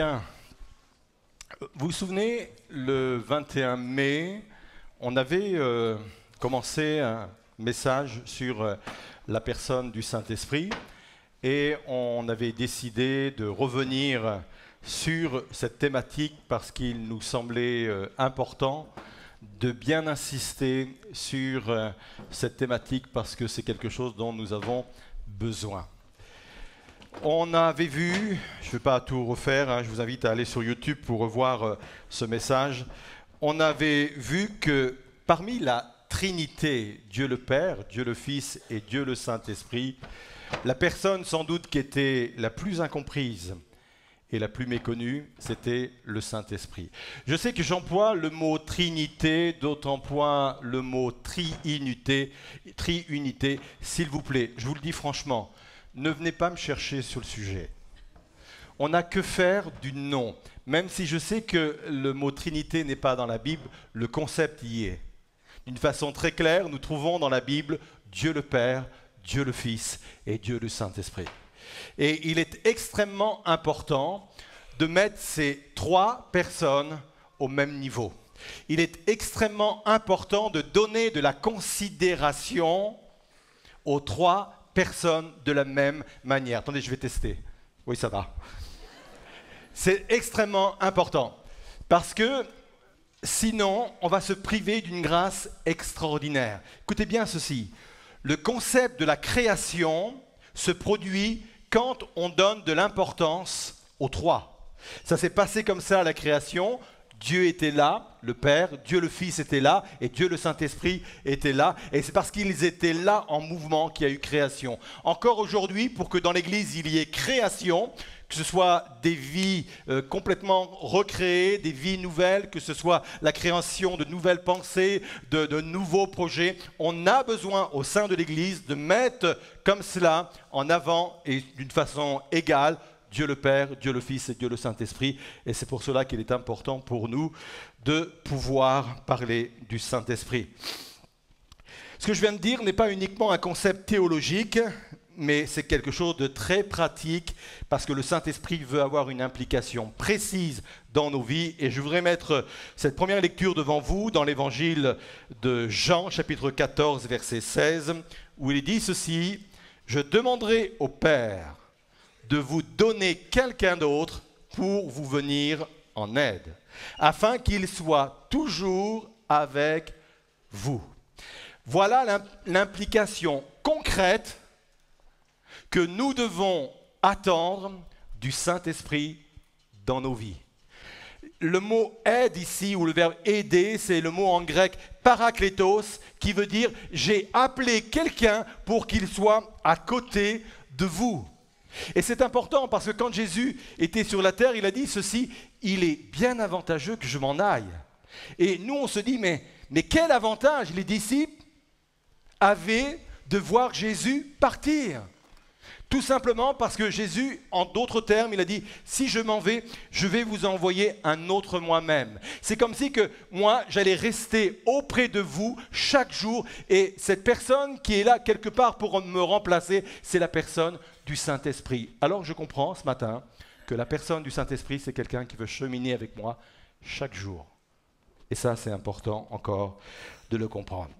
Vous vous souvenez, le 21 mai, on avait euh, commencé un message sur euh, la personne du Saint-Esprit et on avait décidé de revenir sur cette thématique parce qu'il nous semblait euh, important de bien insister sur cette thématique parce que c'est quelque chose dont nous avons besoin. On avait vu, je ne vais pas tout refaire, hein, je vous invite à aller sur YouTube pour revoir euh, ce message. On avait vu que parmi la Trinité, Dieu le Père, Dieu le Fils et Dieu le Saint-Esprit, la personne sans doute qui était la plus incomprise et la plus méconnue, c'était le Saint-Esprit. Je sais que j'emploie le mot Trinité, d'autres emploient le mot triunité. Triunité, s'il vous plaît, je vous le dis franchement, ne venez pas me chercher sur le sujet. On n'a que faire du nom. Même si je sais que le mot Trinité n'est pas dans la Bible, le concept y est. D'une façon très claire, nous trouvons dans la Bible Dieu le Père, Dieu le Fils et Dieu le Saint-Esprit. Et il est extrêmement important de mettre ces trois personnes au même niveau. Il est extrêmement important de donner de la considération aux trois personnes de la même manière. Attendez, je vais tester. Oui, ça va. C'est extrêmement important parce que sinon, on va se priver d'une grâce extraordinaire. Écoutez bien ceci. Le concept de la création se produit quand on donne de l'importance aux trois. Ça s'est passé comme ça à la création. Dieu était là, le Père, Dieu le Fils était là, et Dieu le Saint-Esprit était là. Et c'est parce qu'ils étaient là en mouvement qu'il y a eu création. Encore aujourd'hui, pour que dans l'Église il y ait création, que ce soit des vies euh, complètement recréées, des vies nouvelles, que ce soit la création de nouvelles pensées, de, de nouveaux projets, on a besoin au sein de l'Église de mettre comme cela en avant et d'une façon égale Dieu le Père, Dieu le Fils et Dieu le Saint-Esprit. Et c'est pour cela qu'il est important pour nous de pouvoir parler du Saint-Esprit. Ce que je viens de dire n'est pas uniquement un concept théologique, mais c'est quelque chose de très pratique parce que le Saint-Esprit veut avoir une implication précise dans nos vies. Et je voudrais mettre cette première lecture devant vous dans l'évangile de Jean, chapitre 14, verset 16, où il dit ceci, Je demanderai au Père de vous donner quelqu'un d'autre pour vous venir en aide, afin qu'il soit toujours avec vous. Voilà l'implication concrète que nous devons attendre du Saint-Esprit dans nos vies. Le mot aide ici, ou le verbe aider, c'est le mot en grec parakletos, qui veut dire j'ai appelé quelqu'un pour qu'il soit à côté de vous. Et c'est important parce que quand Jésus était sur la terre, il a dit ceci, il est bien avantageux que je m'en aille. Et nous, on se dit, mais, mais quel avantage les disciples avaient de voir Jésus partir tout simplement parce que Jésus, en d'autres termes, il a dit, si je m'en vais, je vais vous envoyer un autre moi-même. C'est comme si que moi, j'allais rester auprès de vous chaque jour et cette personne qui est là quelque part pour me remplacer, c'est la personne du Saint-Esprit. Alors je comprends ce matin que la personne du Saint-Esprit, c'est quelqu'un qui veut cheminer avec moi chaque jour. Et ça, c'est important encore de le comprendre.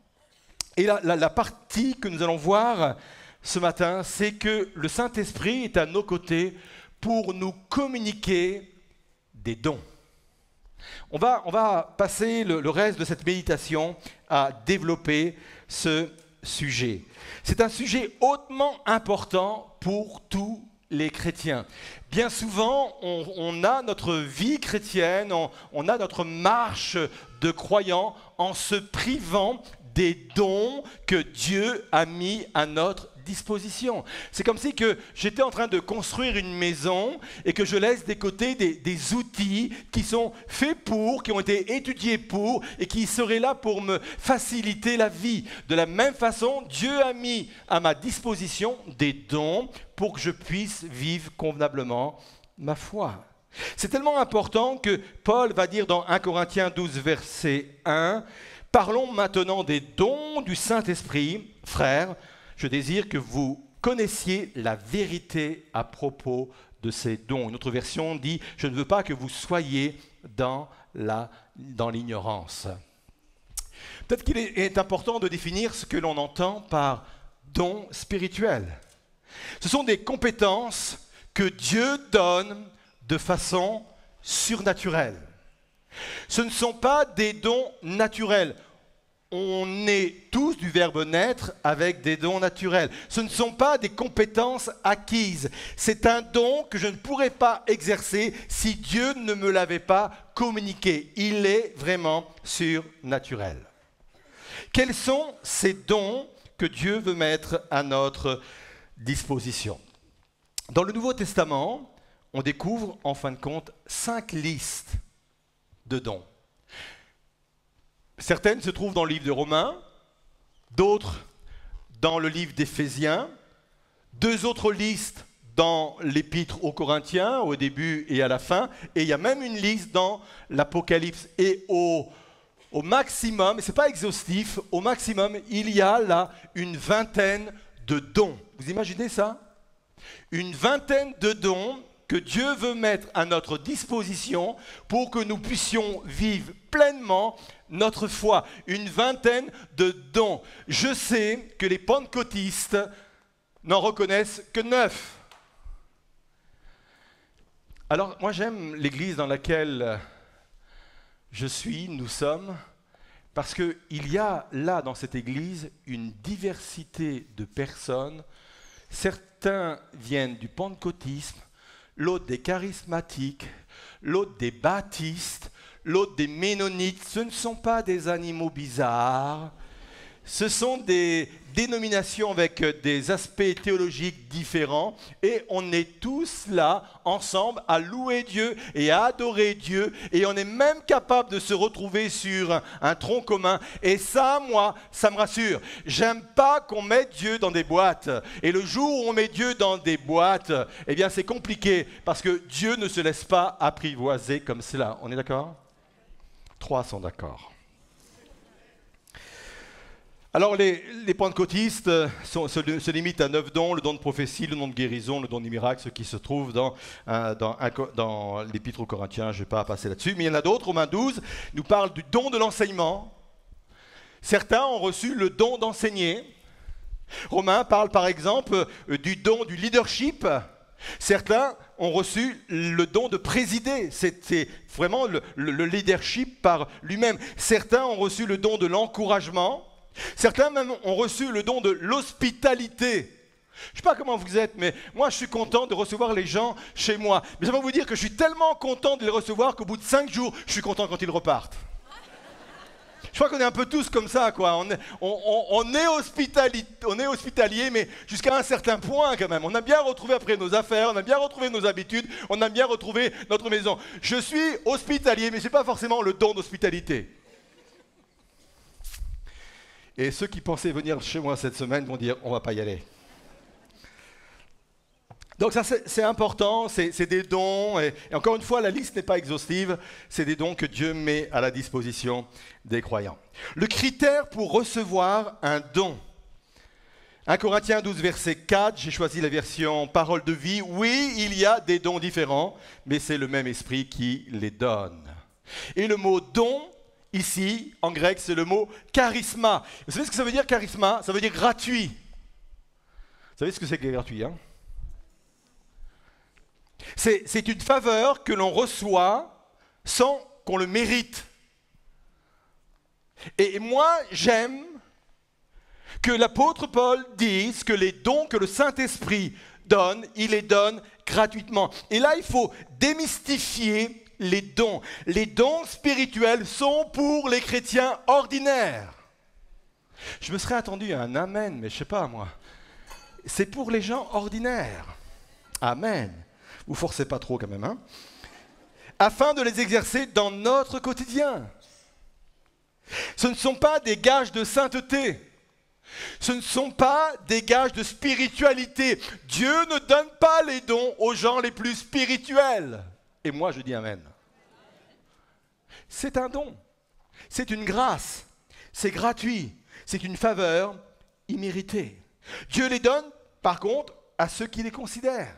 Et la, la partie que nous allons voir, ce matin, c'est que le Saint-Esprit est à nos côtés pour nous communiquer des dons. On va, on va passer le, le reste de cette méditation à développer ce C'est un sujet hautement important pour tous les chrétiens. Bien souvent, on, a notre vie chrétienne, on, a notre marche de croyant en se privant des dons que Dieu a mis à notre C'est comme si que j'étais en train de construire une maison et que je laisse des côtés des, des, outils qui sont faits pour, qui ont été étudiés pour et qui seraient là pour me faciliter la vie. De la même façon, Dieu a mis à ma disposition des dons pour que je puisse vivre convenablement ma foi. C'est tellement important que Paul va dire dans 1 Corinthiens 12, verset 1, Parlons maintenant des dons du Saint-Esprit, frères je désire que vous connaissiez la vérité à propos de ces dons. Une autre version dit, je ne veux pas que vous soyez dans l'ignorance. Dans Peut-être qu'il est important de définir ce que l'on entend par don spirituel. Ce sont des compétences que Dieu donne de façon surnaturelle. Ce ne sont pas des dons naturels. On est tous du verbe naître avec des dons naturels. Ce ne sont pas des compétences acquises. C'est un don que je ne pourrais pas exercer si Dieu ne me l'avait pas communiqué. Il est vraiment surnaturel. Quels sont ces dons que Dieu veut mettre à notre disposition? Dans le Nouveau Testament, on découvre en fin de compte cinq listes de dons. Certaines se trouvent dans le livre de Romains, d'autres dans le livre d'Éphésiens, deux autres listes dans l'épître aux Corinthiens, au début et à la fin, et il y a même une liste dans l'Apocalypse. Et au, au maximum, ce n'est pas exhaustif, au maximum, il y a là une vingtaine de dons. Vous imaginez ça? Une vingtaine de dons que Dieu veut mettre à notre disposition pour que nous puissions vivre pleinement notre foi. Une vingtaine de dons. Je sais que les pentecôtistes n'en reconnaissent que neuf. Alors moi j'aime l'église dans laquelle je suis, nous sommes, parce qu'il y a là dans cette église une diversité de personnes. Certains viennent du pentecôtisme, l'autre des charismatiques, l'autre des baptistes, l'autre des ménonites. Ce ne sont pas des animaux bizarres, ce sont des dénominations avec des aspects théologiques différents et on est tous là ensemble à louer Dieu et à adorer Dieu et on est même capable de se retrouver sur un tronc commun et ça moi ça me rassure. J'aime pas qu'on mette Dieu dans des boîtes et le jour où on met Dieu dans des boîtes, eh bien c'est compliqué parce que Dieu ne se laisse pas apprivoiser comme cela. On est d'accord? Trois sont d'accord. Alors les, les pentecôtistes se, limitent à neuf dons, le don de prophétie, le don de guérison, le don des miracles, ce qui se trouve dans, dans, l'épître aux Corinthiens, je ne vais pas passer là-dessus, mais il y en a d'autres, Romains 12 nous parle du don de l'enseignement. Certains ont reçu le don d'enseigner. Romains parle par exemple euh, du don du leadership. Certains ont reçu le don de présider, c'était vraiment le leadership par lui-même. Certains ont reçu le don de l'encouragement. Certains même ont reçu le don de l'hospitalité. Je ne sais pas comment vous êtes, mais moi je suis content de recevoir les gens chez moi. Mais je vais vous dire que je suis tellement content de les recevoir qu'au bout de cinq jours, je suis content quand ils repartent. Je crois qu'on est un peu tous comme ça, quoi. On est, est hospitalier, mais jusqu'à un certain point quand même. On a bien retrouvé après nos affaires, on a bien retrouvé nos habitudes, on a bien retrouvé notre maison. Je suis hospitalier, mais ce n'est pas forcément le don d'hospitalité. Et ceux qui pensaient venir chez moi cette semaine vont dire on va pas y aller. Donc ça c'est important, c'est des dons, et, encore une fois la liste n'est pas exhaustive, c'est des dons que Dieu met à la disposition des croyants. Le critère pour recevoir un don, 1 Corinthiens 12 verset 4, j'ai choisi la version parole de vie, oui il y a des dons différents, mais c'est le même esprit qui les donne. Et le mot don Ici, en grec, c'est le mot charisma. Vous savez ce que ça veut dire charisma? Ça veut dire gratuit. Vous savez ce que c'est que gratuit hein? C'est une faveur que l'on reçoit sans qu'on le mérite. Et moi, j'aime que l'apôtre Paul dise que les dons que le Saint-Esprit donne, il les donne gratuitement. Et là, il faut démystifier les dons. Les dons spirituels sont pour les chrétiens ordinaires. Je me serais attendu à un Amen, mais je sais pas moi. C'est pour les gens ordinaires. Amen. Vous forcez pas trop quand même, hein Afin de les exercer dans notre quotidien. Ce ne sont pas des gages de sainteté. Ce ne sont pas des gages de spiritualité. Dieu ne donne pas les dons aux gens les plus spirituels. Et moi, je dis Amen. C'est un don. C'est une grâce. C'est gratuit. C'est une faveur imméritée. Dieu les donne, par contre, à ceux qui les considèrent.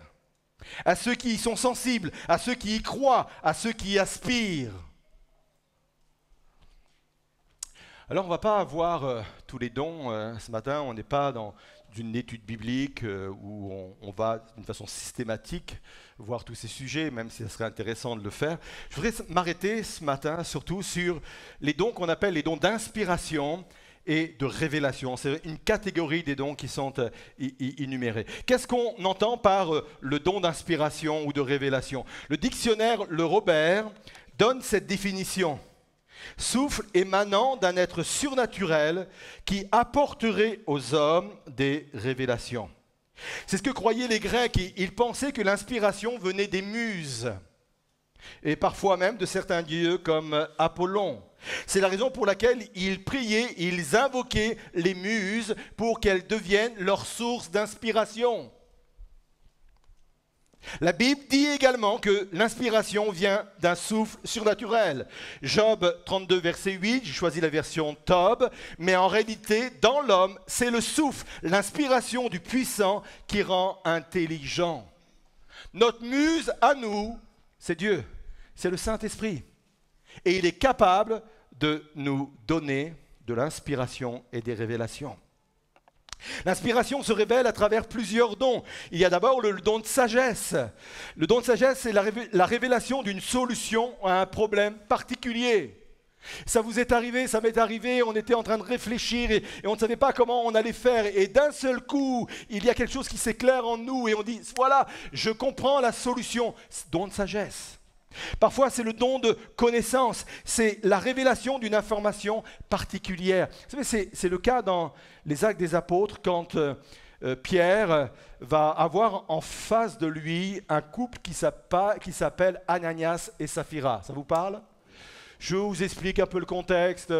à ceux qui y sont sensibles, à ceux qui y croient, à ceux qui y aspirent. Alors on ne va pas avoir euh, tous les dons euh, ce matin, on n'est pas dans une étude biblique euh, où on, va d'une façon systématique voir tous ces sujets, même si ce serait intéressant de le faire. Je voudrais m'arrêter ce matin surtout sur les dons qu'on appelle les dons d'inspiration et de révélation. C'est une catégorie des dons qui sont énumérés. Qu'est-ce qu'on entend par le don d'inspiration ou de révélation? Le dictionnaire Le Robert donne cette définition souffle émanant d'un être surnaturel qui apporterait aux hommes des révélations. C'est ce que croyaient les Grecs. Ils pensaient que l'inspiration venait des muses, et parfois même de certains dieux comme Apollon. C'est la raison pour laquelle ils priaient, ils invoquaient les muses pour qu'elles deviennent leur source d'inspiration. La Bible dit également que l'inspiration vient d'un souffle surnaturel. Job 32, verset 8, j'ai choisi la version Tob, mais en réalité, dans l'homme, c'est le souffle, l'inspiration du puissant qui rend intelligent. Notre muse à nous, c'est Dieu, c'est le Saint-Esprit. Et il est capable de nous donner de l'inspiration et des révélations. L'inspiration se révèle à travers plusieurs dons. Il y a d'abord le, don de sagesse. Le don de sagesse, c'est la, révélation d'une solution à un problème particulier. Ça vous est arrivé, ça m'est arrivé, on était en train de réfléchir et, on ne savait pas comment on allait faire. Et d'un seul coup, il y a quelque chose qui s'éclaire en nous et on dit, voilà, je comprends la solution. Don de sagesse. Parfois, c'est le don de connaissance, c'est la révélation d'une information particulière. C'est le cas dans les actes des apôtres quand euh, euh, Pierre va avoir en face de lui un couple qui s'appelle Ananias et Saphira. Ça vous parle? Je vous explique un peu le contexte.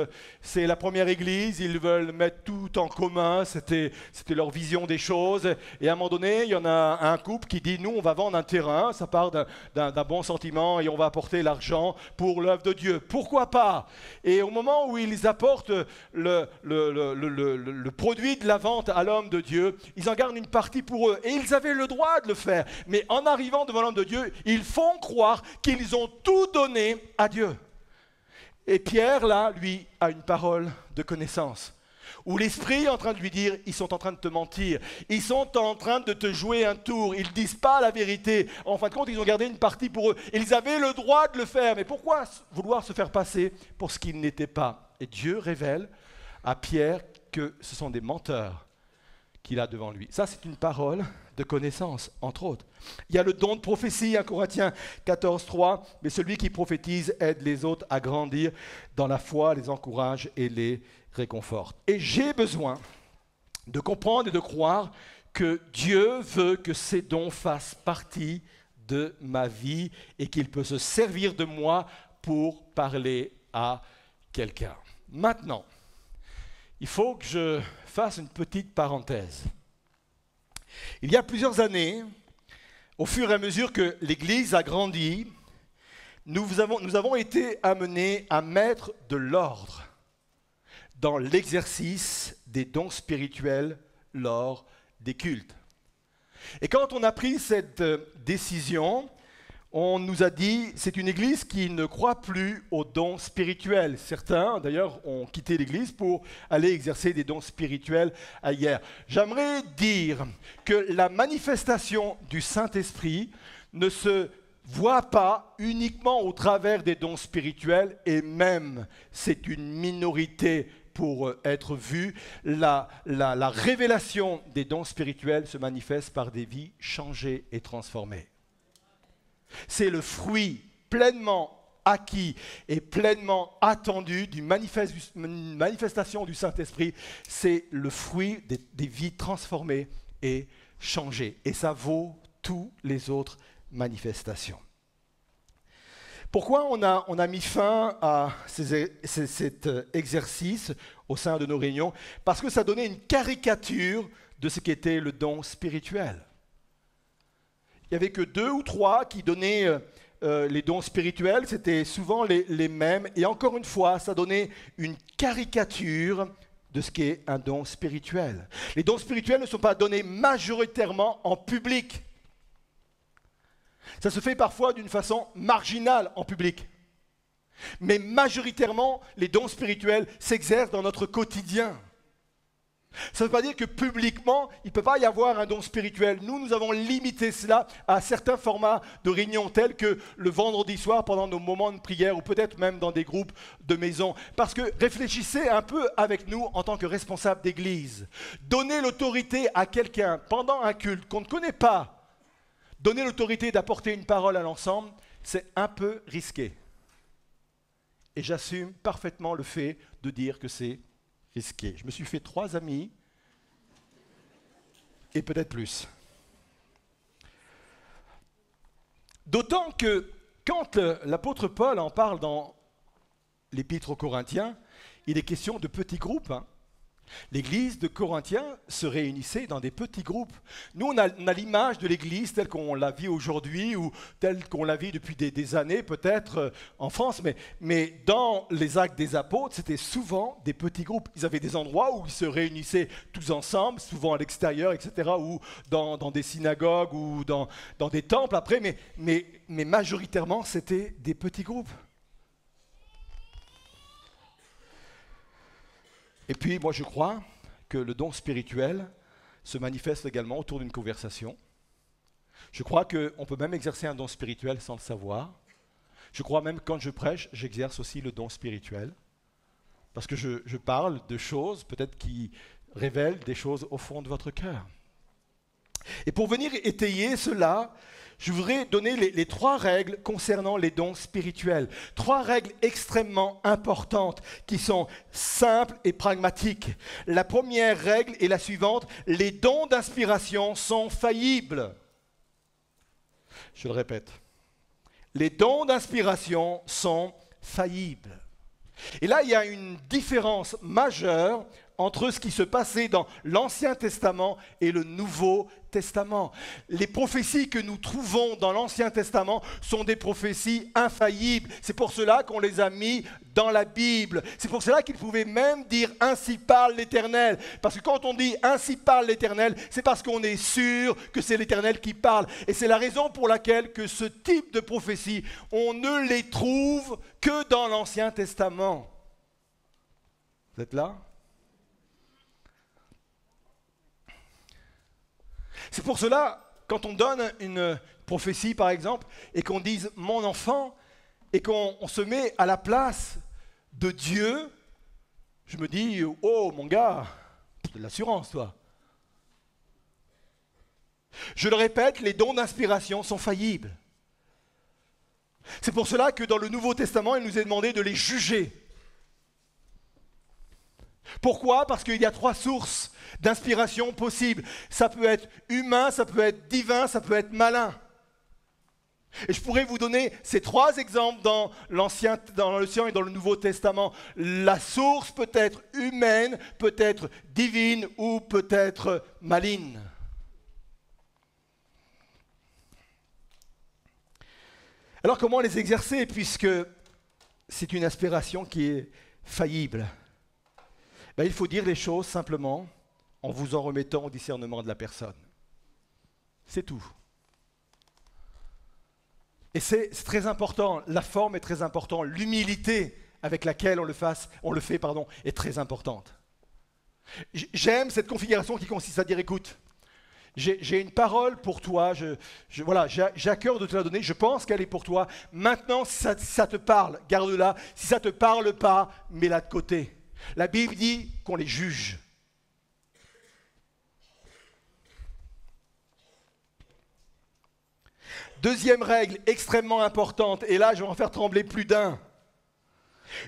C'est la première église, ils veulent mettre tout en commun, c'était leur vision des choses. Et à un moment donné, il y en a un couple qui dit, nous, on va vendre un terrain, ça part d'un bon sentiment, et on va apporter l'argent pour l'œuvre de Dieu. Pourquoi pas? Et au moment où ils apportent le, produit de la vente à l'homme de Dieu, ils en gardent une partie pour eux. Et ils avaient le droit de le faire. Mais en arrivant devant l'homme de Dieu, ils font croire qu'ils ont tout donné à Dieu. Et Pierre, là, lui, a une parole de connaissance. Où l'esprit est en train de lui dire, ils sont en train de te mentir, ils sont en train de te jouer un tour, ils ne disent pas la vérité. En fin de compte, ils ont gardé une partie pour eux. Ils avaient le droit de le faire, mais pourquoi vouloir se faire passer pour ce qu'ils n'étaient pas? Et Dieu révèle à Pierre que ce sont des menteurs qu'il a devant lui. Ça, c'est une parole de connaissance, entre autres. Il y a le don de prophétie, 1 Corinthiens 14, 3, mais celui qui prophétise aide les autres à grandir dans la foi, les encourage et les réconforte. Et j'ai besoin de comprendre et de croire que Dieu veut que ces dons fassent partie de ma vie et qu'il peut se servir de moi pour parler à quelqu'un. Maintenant, il faut que je fasse une petite parenthèse. Il y a plusieurs années, au fur et à mesure que l'Église a grandi, nous avons, été amenés à mettre de l'ordre dans l'exercice des dons spirituels lors des cultes. Et quand on a pris cette euh, décision, on nous a dit c'est une église qui ne croit plus aux dons spirituels. Certains, d'ailleurs, ont quitté l'église pour aller exercer des dons spirituels ailleurs. J'aimerais dire que la manifestation du Saint-Esprit ne se voit pas uniquement au travers des dons spirituels, et même c'est une minorité pour être vue. La, la révélation des dons spirituels se manifeste par des vies changées et transformées. C'est le fruit pleinement acquis et pleinement attendu d'une manifestation du Saint-Esprit. C'est le fruit des, vies transformées et changées. Et ça vaut toutes les autres manifestations. Pourquoi on a, mis fin à cet exercice au sein de nos réunions? Parce que ça donnait une caricature de ce qu'était le don spirituel il n'y avait que deux ou trois qui donnaient euh, euh, les dons spirituels, c'était souvent les, mêmes. Et encore une fois, ça donnait une caricature de ce qu'est un don spirituel. Les dons spirituels ne sont pas donnés majoritairement en public. Ça se fait parfois d'une façon marginale en public. Mais majoritairement, les dons spirituels s'exercent dans notre quotidien. Ça ne veut pas dire que publiquement, il ne peut pas y avoir un don spirituel. Nous, nous avons limité cela à certains formats de réunions tels que le vendredi soir pendant nos moments de prière ou peut-être même dans des groupes de maison. Parce que réfléchissez un peu avec nous en tant que responsable d'église. Donner l'autorité à quelqu'un pendant un culte qu'on ne connaît pas, donner l'autorité d'apporter une parole à l'ensemble, c'est un peu risqué. Et j'assume parfaitement le fait de dire que c'est risqué. Je me suis fait trois amis et peut-être plus. D'autant que quand l'apôtre Paul en parle dans l'épître aux Corinthiens, il est question de petits groupes. Hein. L'église de Corinthiens se réunissait dans des petits groupes. Nous, on a, l'image de l'église telle qu'on la vit aujourd'hui ou telle qu'on la vit depuis des, années, peut-être euh, en France, mais, dans les actes des apôtres, c'était souvent des petits groupes. Ils avaient des endroits où ils se réunissaient tous ensemble, souvent à l'extérieur, etc., ou dans, des synagogues ou dans, des temples après, mais majoritairement, c'était des petits groupes. Et puis, moi, je crois que le don spirituel se manifeste également autour d'une conversation. Je crois qu'on peut même exercer un don spirituel sans le savoir. Je crois même que quand je prêche, j'exerce aussi le don spirituel. Parce que je, je parle de choses peut-être qui révèlent des choses au fond de votre cœur. Et pour venir étayer cela, je voudrais donner les, trois règles concernant les dons spirituels. Trois règles extrêmement importantes qui sont simples et pragmatiques. La première règle est la suivante, les dons d'inspiration sont faillibles. Je le répète. Les dons d'inspiration sont faillibles. Et là, il y a une différence majeure entre ce qui se passait dans l'Ancien Testament et le Nouveau Testament. Les prophéties que nous trouvons dans l'Ancien Testament sont des prophéties infaillibles. C'est pour cela qu'on les a mis dans la Bible. C'est pour cela qu'il pouvait même dire ainsi parle l'Éternel. Parce que quand on dit ainsi parle l'Éternel, c'est parce qu'on est sûr que c'est l'Éternel qui parle. Et c'est la raison pour laquelle que ce type de prophéties, on ne les trouve que dans l'Ancien Testament. Vous êtes là? C'est pour cela, quand on donne une prophétie, par exemple, et qu'on dise mon enfant, et qu'on se met à la place de Dieu, je me dis, oh mon gars, de l'assurance, toi. Je le répète, les dons d'inspiration sont faillibles. C'est pour cela que dans le Nouveau Testament, il nous est demandé de les juger. Pourquoi? Parce qu'il y a trois sources d'inspiration possibles. Ça peut être humain, ça peut être divin, ça peut être malin. Et je pourrais vous donner ces trois exemples dans l'Ancien, dans et dans le Nouveau Testament. La source peut être humaine, peut être divine ou peut être maligne. Alors comment les exercer puisque c'est une aspiration qui est faillible? Ben, Il faut dire les choses simplement en vous en remettant au discernement de la personne. C'est tout. Et c'est très important, la forme est très importante, l'humilité avec laquelle on le, fait est très importante. J'aime cette configuration qui consiste à dire, écoute, j'ai une parole pour toi, je, voilà, j'ai à cœur de te la donner, je pense qu'elle est pour toi. Maintenant, ça, si ça te parle, garde-la. Si ça ne te parle pas, mets-la de côté. La Bible dit qu'on les juge. Deuxième règle extrêmement importante, et là je vais en faire trembler plus d'un.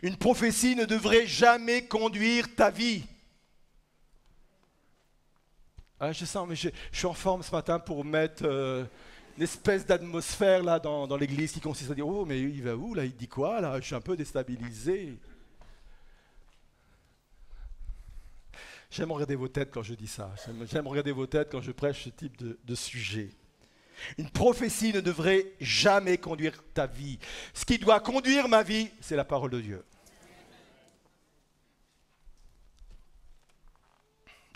Une prophétie ne devrait jamais conduire ta vie. Ah, je sens, mais je, suis en forme ce matin pour mettre euh, une espèce d'atmosphère là dans, dans l'église qui consiste à dire Oh, mais il va où là? Il dit quoi là? Je suis un peu déstabilisé. J'aime regarder vos têtes quand je dis ça. J'aime regarder vos têtes quand je prêche ce type de, sujet. Une prophétie ne devrait jamais conduire ta vie. Ce qui doit conduire ma vie, c'est la parole de Dieu.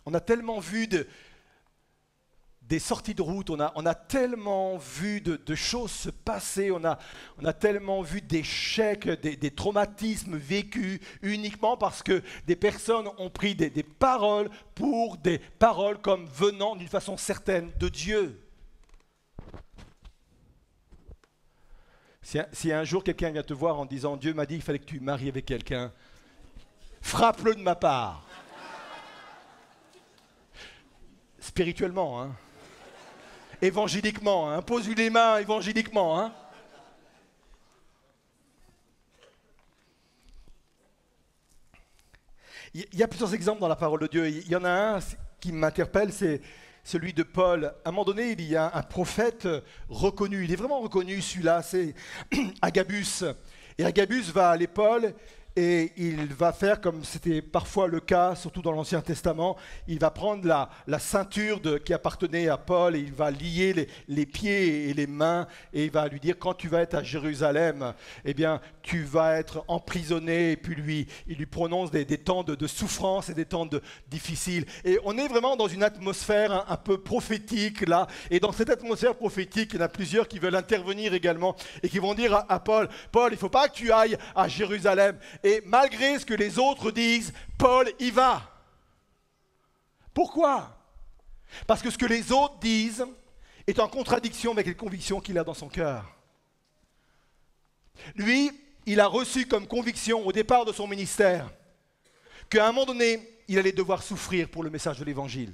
On a tellement vu de, des sorties de route, on a, tellement vu de, choses se passer, on a, tellement vu d'échecs, des, des, traumatismes vécus uniquement parce que des personnes ont pris des, des paroles pour des paroles comme venant d'une façon certaine de Dieu. Si un, si un jour quelqu'un vient te voir en disant Dieu m'a dit qu'il fallait que tu maries avec quelqu'un, frappe-le de ma part. Spirituellement, hein évangéliquement. Hein. Pose-lui les mains évangéliquement. Hein. Il y a plusieurs exemples dans la parole de Dieu. Il y en a un qui m'interpelle, c'est celui de Paul. À un moment donné, il y a un prophète reconnu. Il est vraiment reconnu, celui-là, c'est Agabus. Et Agabus va aller Paul et il va faire comme c'était parfois le cas, surtout dans l'Ancien Testament, il va prendre la, la ceinture qui appartenait à Paul et il va lier les, les, pieds et les mains et il va lui dire quand tu vas être à Jérusalem, eh bien tu vas être emprisonné et puis lui, il lui prononce des, des temps de, de, souffrance et des temps de, difficiles. Et on est vraiment dans une atmosphère un, peu prophétique là et dans cette atmosphère prophétique, il y en a plusieurs qui veulent intervenir également et qui vont dire à, à Paul, Paul, il ne faut pas que tu ailles à Jérusalem. Et malgré ce que les autres disent, Paul y va. Pourquoi? Parce que ce que les autres disent est en contradiction avec les convictions qu'il a dans son cœur. Lui, il a reçu comme conviction au départ de son ministère qu'à un moment donné, il allait devoir souffrir pour le message de l'Évangile.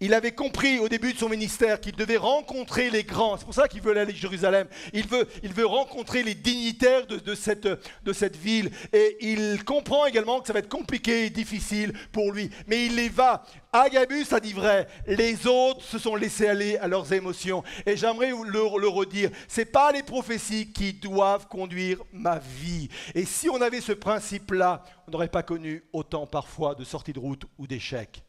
Il avait compris au début de son ministère qu'il devait rencontrer les grands. C'est pour ça qu'il veut aller à Jérusalem. Il veut, il veut rencontrer les dignitaires de, cette, de cette ville. Et il comprend également que ça va être compliqué et difficile pour lui. Mais il les va. Agabus a dit vrai. Les autres se sont laissés aller à leurs émotions. Et j'aimerais le, redire. Ce n'est pas les prophéties qui doivent conduire ma vie. Et si on avait ce principe-là, on n'aurait pas connu autant parfois de sorties de route ou d'échecs.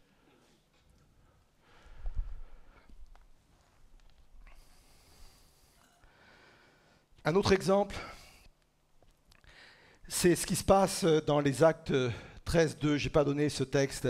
Un autre exemple, c'est ce qui se passe dans les actes 13.2. Je n'ai pas donné ce texte.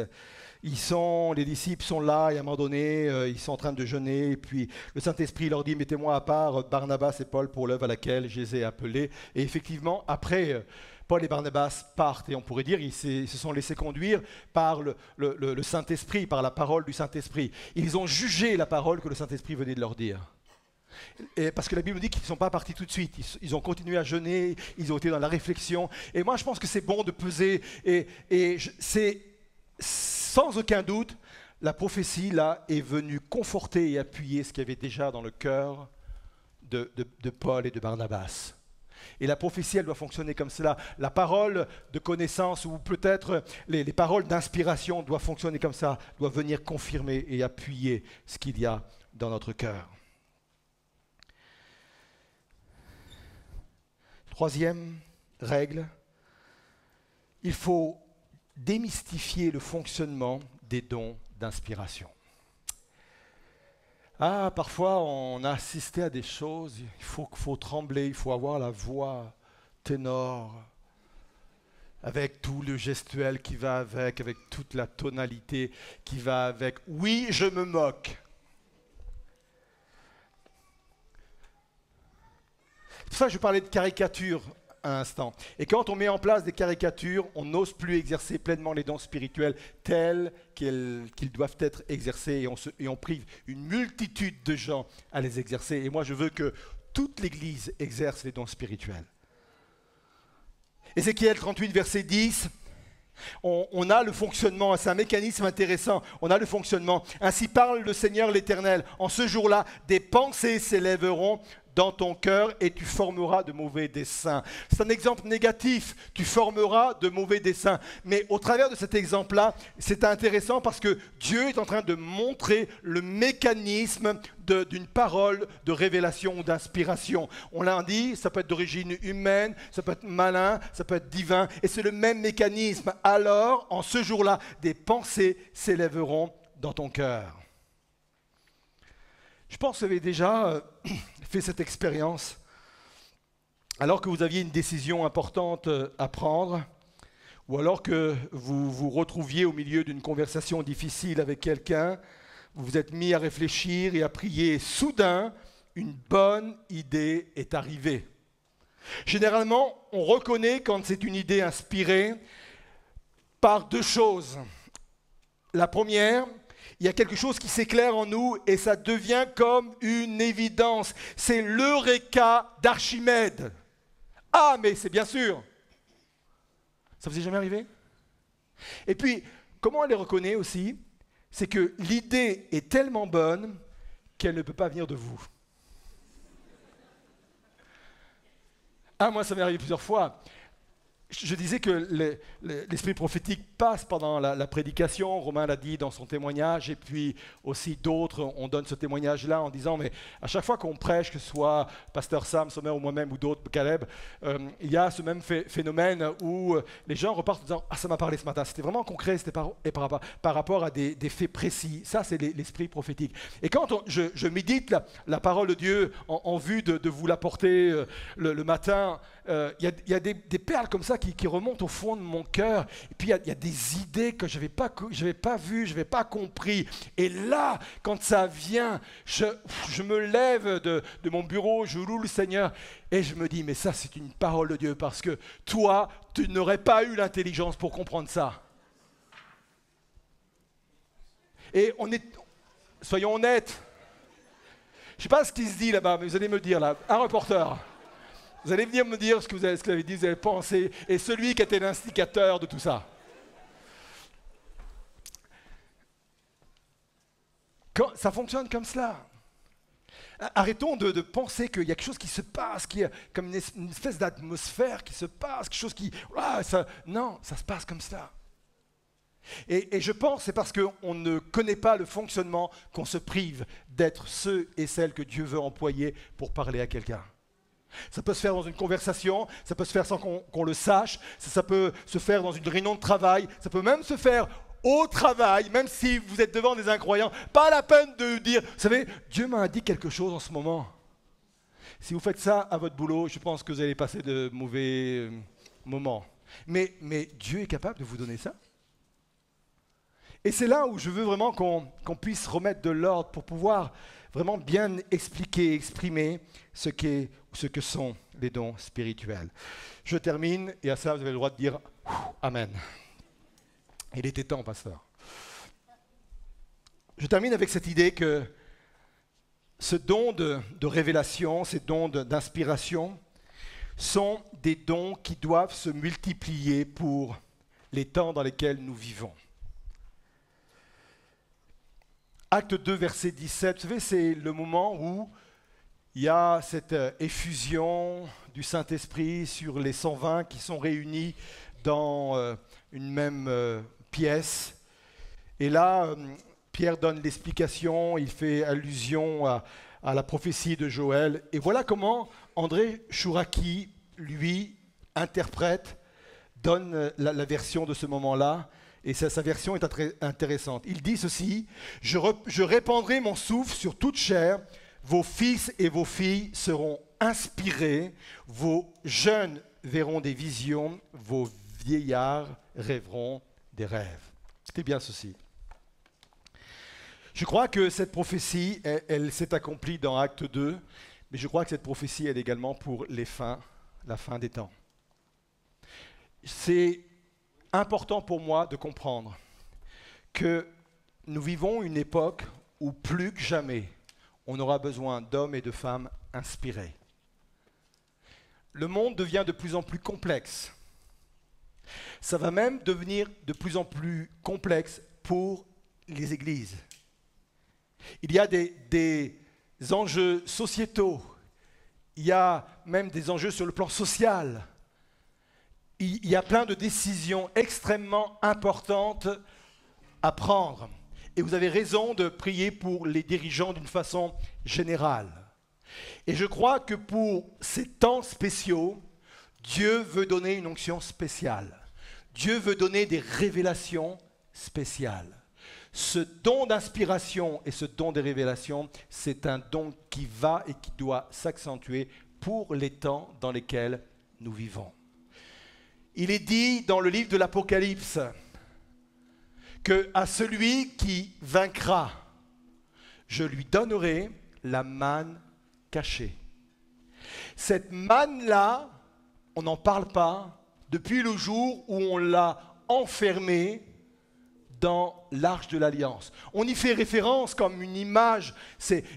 Ils sont, les disciples sont là, et à un moment donné, euh, ils sont en train de jeûner, et puis le Saint-Esprit leur dit Mettez-moi à part Barnabas et Paul pour l'œuvre à laquelle je les ai appelés. Et effectivement, après, euh, Paul et Barnabas partent, et on pourrait dire ils se sont laissés conduire par le Saint-Esprit, par la parole du Saint-Esprit. Ils ont jugé la parole que le Saint-Esprit venait de leur dire parce que la Bible dit qu'ils ne sont pas partis tout de suite. Ils, ont continué à jeûner, ils ont été dans la réflexion. Et moi, je pense que c'est bon de peser. Et, c'est sans aucun doute, la prophétie, là, est venue conforter et appuyer ce qu'il y avait déjà dans le cœur de, Paul et de Barnabas. Et la prophétie, elle doit fonctionner comme cela. La parole de connaissance, ou peut-être les, les paroles d'inspiration, doivent fonctionner comme ça, doivent venir confirmer et appuyer ce qu'il y a dans notre cœur. Troisième règle, il faut démystifier le fonctionnement des dons d'inspiration. Ah, parfois on a assisté à des choses, il faut, faut trembler, il faut avoir la voix ténor, avec tout le gestuel qui va avec, avec toute la tonalité qui va avec. Oui, je me moque. Ça je parlais de caricature un instant. Et quand on met en place des caricatures, on n'ose plus exercer pleinement les dons spirituels tels qu'ils doivent être exercés et on, et on prive une multitude de gens à les exercer. Et moi, je veux que toute l'Église exerce les dons spirituels. Ézéchiel 38, verset 10. On, on, a le fonctionnement, c'est un mécanisme intéressant, on a le fonctionnement. Ainsi parle le Seigneur l'Éternel. En ce jour-là, des pensées s'élèveront dans ton cœur et tu formeras de mauvais desseins. C'est un exemple négatif, tu formeras de mauvais desseins. Mais au travers de cet exemple-là, c'est intéressant parce que Dieu est en train de montrer le mécanisme d'une parole de révélation ou d'inspiration. On l'a dit, ça peut être d'origine humaine, ça peut être malin, ça peut être divin, et c'est le même mécanisme. Alors, en ce jour-là, des pensées s'élèveront dans ton cœur. Je pense que vous avez déjà euh, fait cette expérience alors que vous aviez une décision importante euh, à prendre, ou alors que vous vous retrouviez au milieu d'une conversation difficile avec quelqu'un, vous vous êtes mis à réfléchir et à prier. Soudain, une bonne idée est arrivée. Généralement, on reconnaît quand c'est une idée inspirée par deux choses. La première, il y a quelque chose qui s'éclaire en nous et ça devient comme une évidence. C'est l'Eureka d'Archimède. Ah, mais c'est bien sûr. Ça vous est jamais arrivé? Et puis, comment elle les reconnaît aussi? C'est que l'idée est tellement bonne qu'elle ne peut pas venir de vous. Ah, moi, ça m'est arrivé plusieurs fois je disais que l'esprit prophétique passe pendant la, prédication, Romain l'a dit dans son témoignage, et puis aussi d'autres, on donne ce témoignage-là en disant, mais à chaque fois qu'on prêche, que ce soit Pasteur Sam, Sommer ou moi-même ou d'autres, Caleb, euh, il y a ce même phénomène où euh, les gens repartent en disant, ah ça m'a parlé ce matin, c'était vraiment concret, c'était par, rapport à des, faits précis, ça c'est l'esprit prophétique. Et quand je, médite la, parole de Dieu en, vue de, vous l'apporter euh, le, matin, il y, a, des perles comme ça qui, remonte au fond de mon cœur. Et puis il y, a des idées que je n'avais pas, pas vues, je n'avais pas compris. Et là, quand ça vient, je, je me lève de, de mon bureau, je loue le Seigneur et je me dis, mais ça c'est une parole de Dieu parce que toi, tu n'aurais pas eu l'intelligence pour comprendre ça. Et on est, soyons honnêtes, je ne sais pas ce qui se dit là-bas, mais vous allez me dire là, un reporter. Vous allez venir me dire ce que vous avez, ce que vous avez dit, vous avez pensé, et celui qui était l'instigateur de tout ça. Ça fonctionne comme cela. Arrêtons de, penser qu'il y a quelque chose qui se passe, qui est comme une, espèce d'atmosphère qui se passe, quelque chose qui... non, ça se passe comme ça. Et, et je pense c'est parce qu'on ne connaît pas le fonctionnement qu'on se prive d'être ceux et celles que Dieu veut employer pour parler à quelqu'un. Ça peut se faire dans une conversation, ça peut se faire sans qu'on le sache, ça, peut se faire dans une réunion de travail, ça peut même se faire au travail, même si vous êtes devant des incroyants. Pas la peine de dire, vous savez, Dieu m'a dit quelque chose en ce moment. Si vous faites ça à votre boulot, je pense que vous allez passer de mauvais euh, moments. Mais, mais Dieu est capable de vous donner ça. Et c'est là où je veux vraiment qu'on puisse remettre de l'ordre pour pouvoir vraiment bien expliquer, exprimer ce, ce que sont les dons spirituels. Je termine, et à ça, vous avez le droit de dire Amen. Il était temps, pasteur. Je termine avec cette idée que ce don de, révélation, ces dons d'inspiration, sont des dons qui doivent se multiplier pour les temps dans lesquels nous vivons. Acte 2, verset 17, vous savez, c'est le moment où il y a cette euh, effusion du Saint-Esprit sur les 120 qui sont réunis dans euh, une même euh, pièce. Et là, Pierre donne l'explication, il fait allusion à, la prophétie de Joël. Et voilà comment André Chouraki, lui, interprète, donne la version de ce moment-là. Et sa, version est intéressante. Il dit ceci, je, je répandrai mon souffle sur toute chair, vos fils et vos filles seront inspirés, vos jeunes verront des visions, vos vieillards rêveront des rêves. C'est bien ceci. Je crois que cette prophétie, elle, elle s'est accomplie dans Acte 2, mais je crois que cette prophétie est également pour les fins, la fin des temps. C'est important pour moi de comprendre que nous vivons une époque où plus que jamais, on aura besoin d'hommes et de femmes inspirés. Le monde devient de plus en plus complexe. Ça va même devenir de plus en plus complexe pour les églises. Il y a des, enjeux sociétaux, il y a même des enjeux sur le plan social il y a plein de décisions extrêmement importantes à prendre. Et vous avez raison de prier pour les dirigeants d'une façon générale. Et je crois que pour ces temps spéciaux, Dieu veut donner une onction spéciale. Dieu veut donner des révélations spéciales. Ce don d'inspiration et ce don de révélation, c'est un don qui va et qui doit s'accentuer pour les temps dans lesquels nous vivons il est dit dans le livre de l'Apocalypse à celui qui vaincra, je lui donnerai la manne cachée. Cette manne-là, on n'en parle pas depuis le jour où on l'a enfermée dans l'arche de l'alliance. On y fait référence comme une image,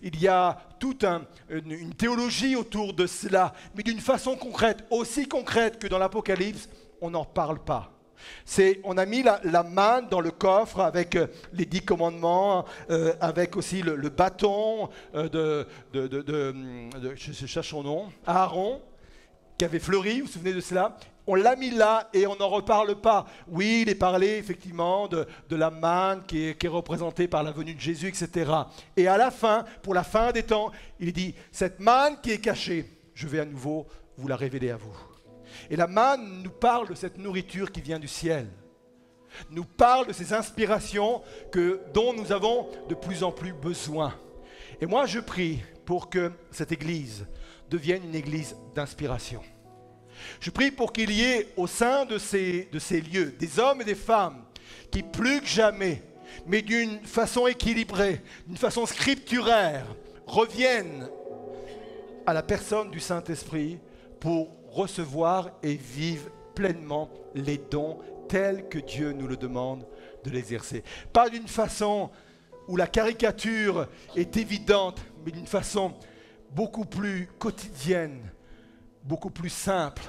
il y a toute une, théologie autour de cela, mais d'une façon concrète, aussi concrète que dans l'Apocalypse, on n'en parle pas. On a mis la, manne dans le coffre avec euh, les dix commandements, euh, avec aussi le, bâton euh, de, je cherche son nom, Aaron, qui avait fleuri, vous vous souvenez de cela? On l'a mis là et on n'en reparle pas. Oui, il est parlé effectivement de, la manne qui est, représentée par la venue de Jésus, etc. Et à la fin, pour la fin des temps, il dit, cette manne qui est cachée, je vais à nouveau vous la révéler à vous. Et la manne nous parle de cette nourriture qui vient du ciel, nous parle de ces inspirations que, dont nous avons de plus en plus besoin. Et moi, je prie pour que cette Église devienne une Église d'inspiration. Je prie pour qu'il y ait au sein de ces, de ces lieux des hommes et des femmes qui plus que jamais, mais d'une façon équilibrée, d'une façon scripturaire, reviennent à la personne du Saint-Esprit pour recevoir et vivre pleinement les dons tels que Dieu nous le demande de l'exercer. Pas d'une façon où la caricature est évidente, mais d'une façon beaucoup plus quotidienne, beaucoup plus simple,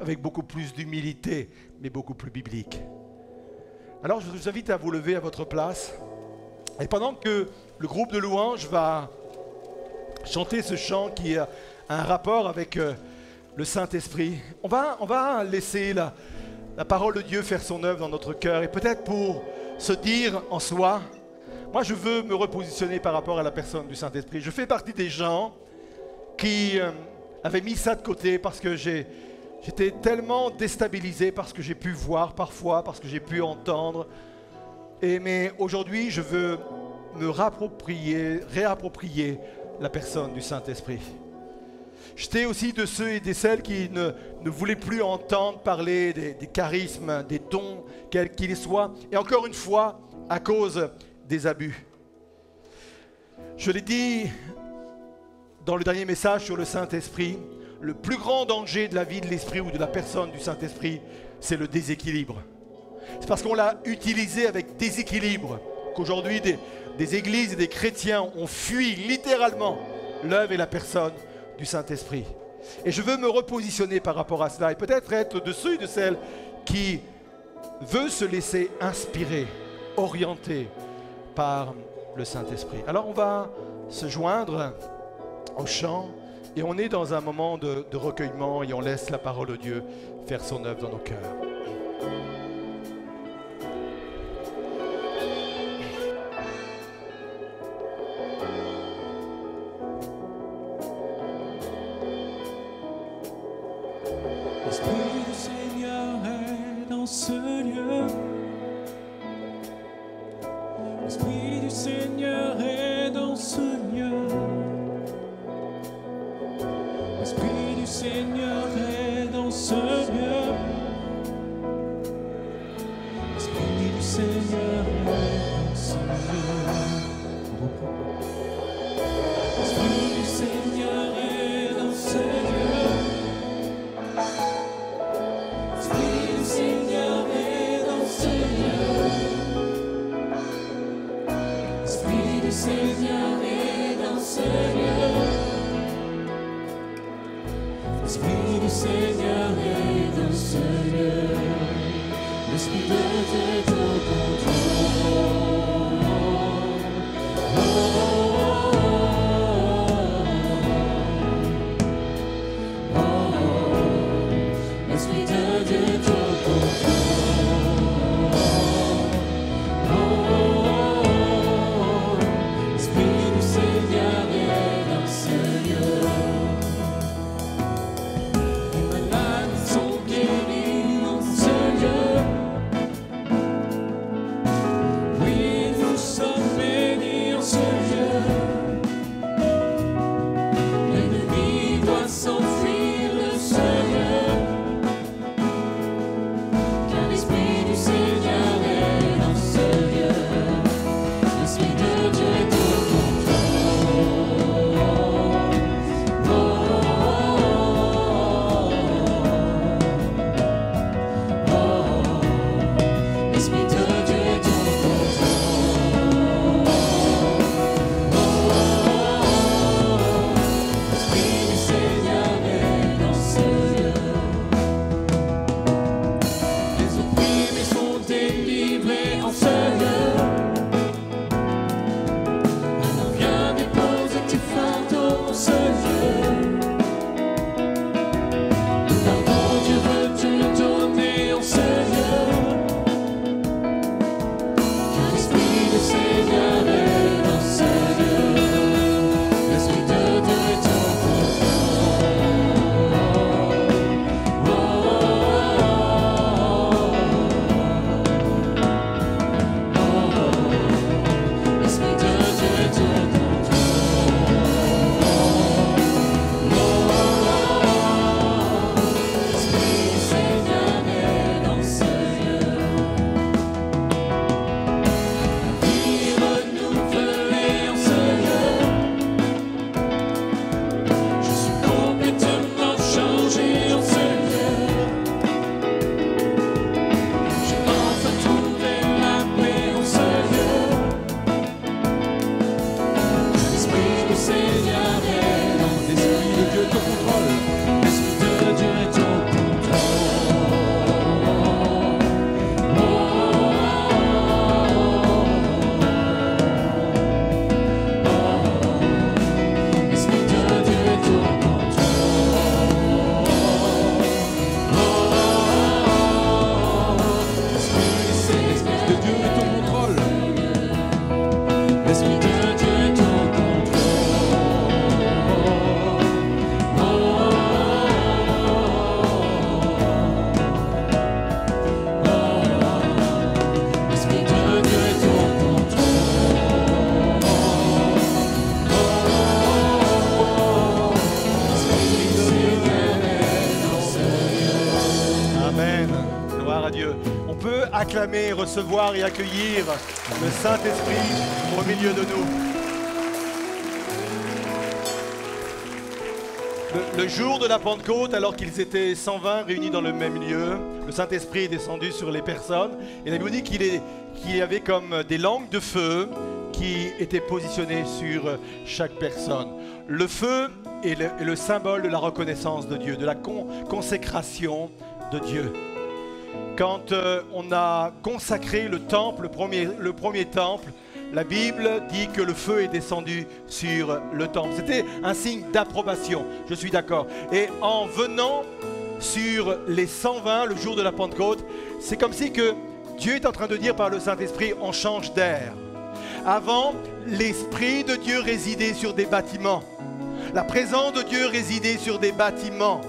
avec beaucoup plus d'humilité, mais beaucoup plus biblique. Alors je vous invite à vous lever à votre place. Et pendant que le groupe de louanges va chanter ce chant qui a un rapport avec euh, le Saint-Esprit, on va, on va laisser la, parole de Dieu faire son œuvre dans notre cœur. Et peut-être pour se dire en soi, moi je veux me repositionner par rapport à la personne du Saint-Esprit. Je fais partie des gens qui... Euh, avait mis ça de côté parce que j'étais tellement déstabilisé par ce que j'ai pu voir parfois, parce que j'ai pu entendre. Et mais aujourd'hui, je veux me réapproprier la personne du Saint-Esprit. J'étais aussi de ceux et de celles qui ne, voulaient plus entendre parler des, des charismes, des dons, quels qu'ils soient, et encore une fois, à cause des abus. Je l'ai dit dans le dernier message sur le Saint-Esprit, le plus grand danger de la vie de l'Esprit ou de la personne du Saint-Esprit, c'est le déséquilibre. C'est parce qu'on l'a utilisé avec déséquilibre qu'aujourd'hui des, des, églises et des chrétiens ont fui littéralement l'œuvre et la personne du Saint-Esprit. Et je veux me repositionner par rapport à cela et peut-être être de ceux de celles qui veulent se laisser inspirer, orienter par le Saint-Esprit. Alors on va se joindre au chant. Et on est dans un moment de, de recueillement et on laisse la parole de Dieu faire son œuvre dans nos cœurs. Christ. L'Esprit recevoir et accueillir le Saint-Esprit au milieu de nous. Le, jour de la Pentecôte, alors qu'ils étaient 120 réunis dans le même lieu, le Saint-Esprit est descendu sur les personnes. Et la Bible dit qu'il y avait comme des langues de feu qui étaient positionnées sur chaque personne. Le feu est le, symbole de la reconnaissance de Dieu, de la con- consécration de Dieu quand euh, on a consacré le temple, le premier, le premier temple, la Bible dit que le feu est descendu sur le temple. C'était un signe d'approbation, je suis d'accord. Et en venant sur les 120 le jour de la Pentecôte, c'est comme si que Dieu est en train de dire par le Saint-Esprit, on change d'air. Avant, l'Esprit de Dieu résidait sur des bâtiments. La présence de Dieu résidait sur des bâtiments.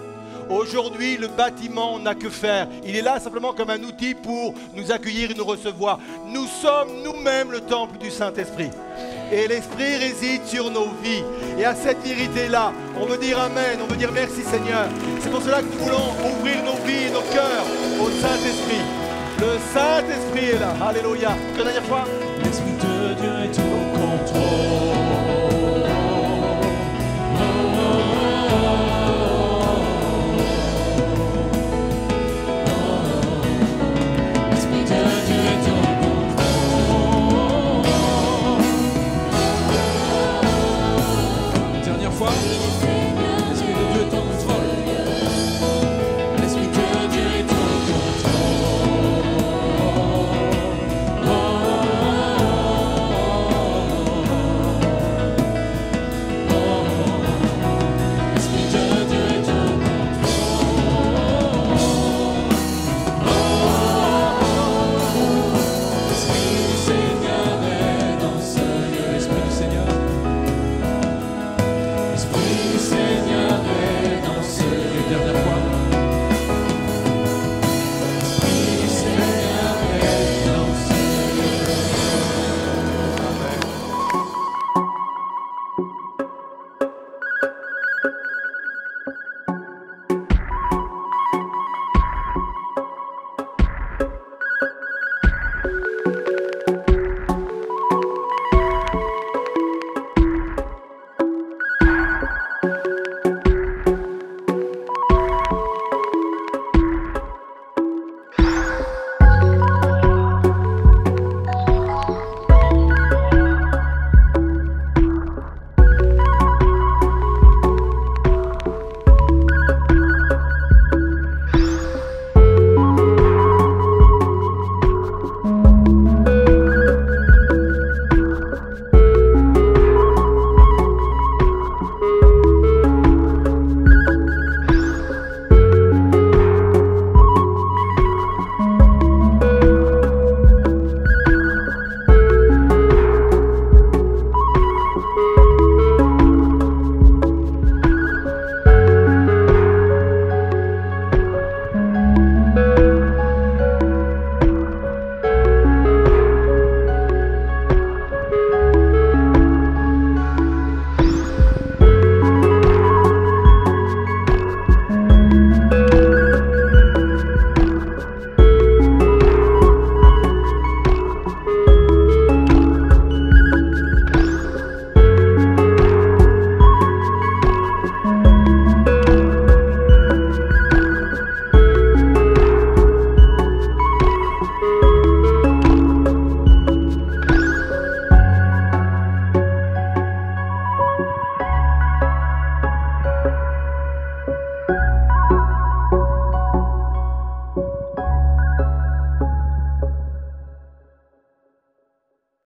Aujourd'hui, le bâtiment, n'a que faire. Il est là simplement comme un outil pour nous accueillir et nous recevoir. Nous sommes nous-mêmes le temple du Saint-Esprit. Et l'Esprit réside sur nos vies. Et à cette vérité-là, on veut dire Amen, on veut dire merci Seigneur. C'est pour cela que nous voulons ouvrir nos vies et nos cœurs au Saint-Esprit. Le Saint-Esprit est là. Alléluia. Une dernière fois. L'Esprit de Dieu est au.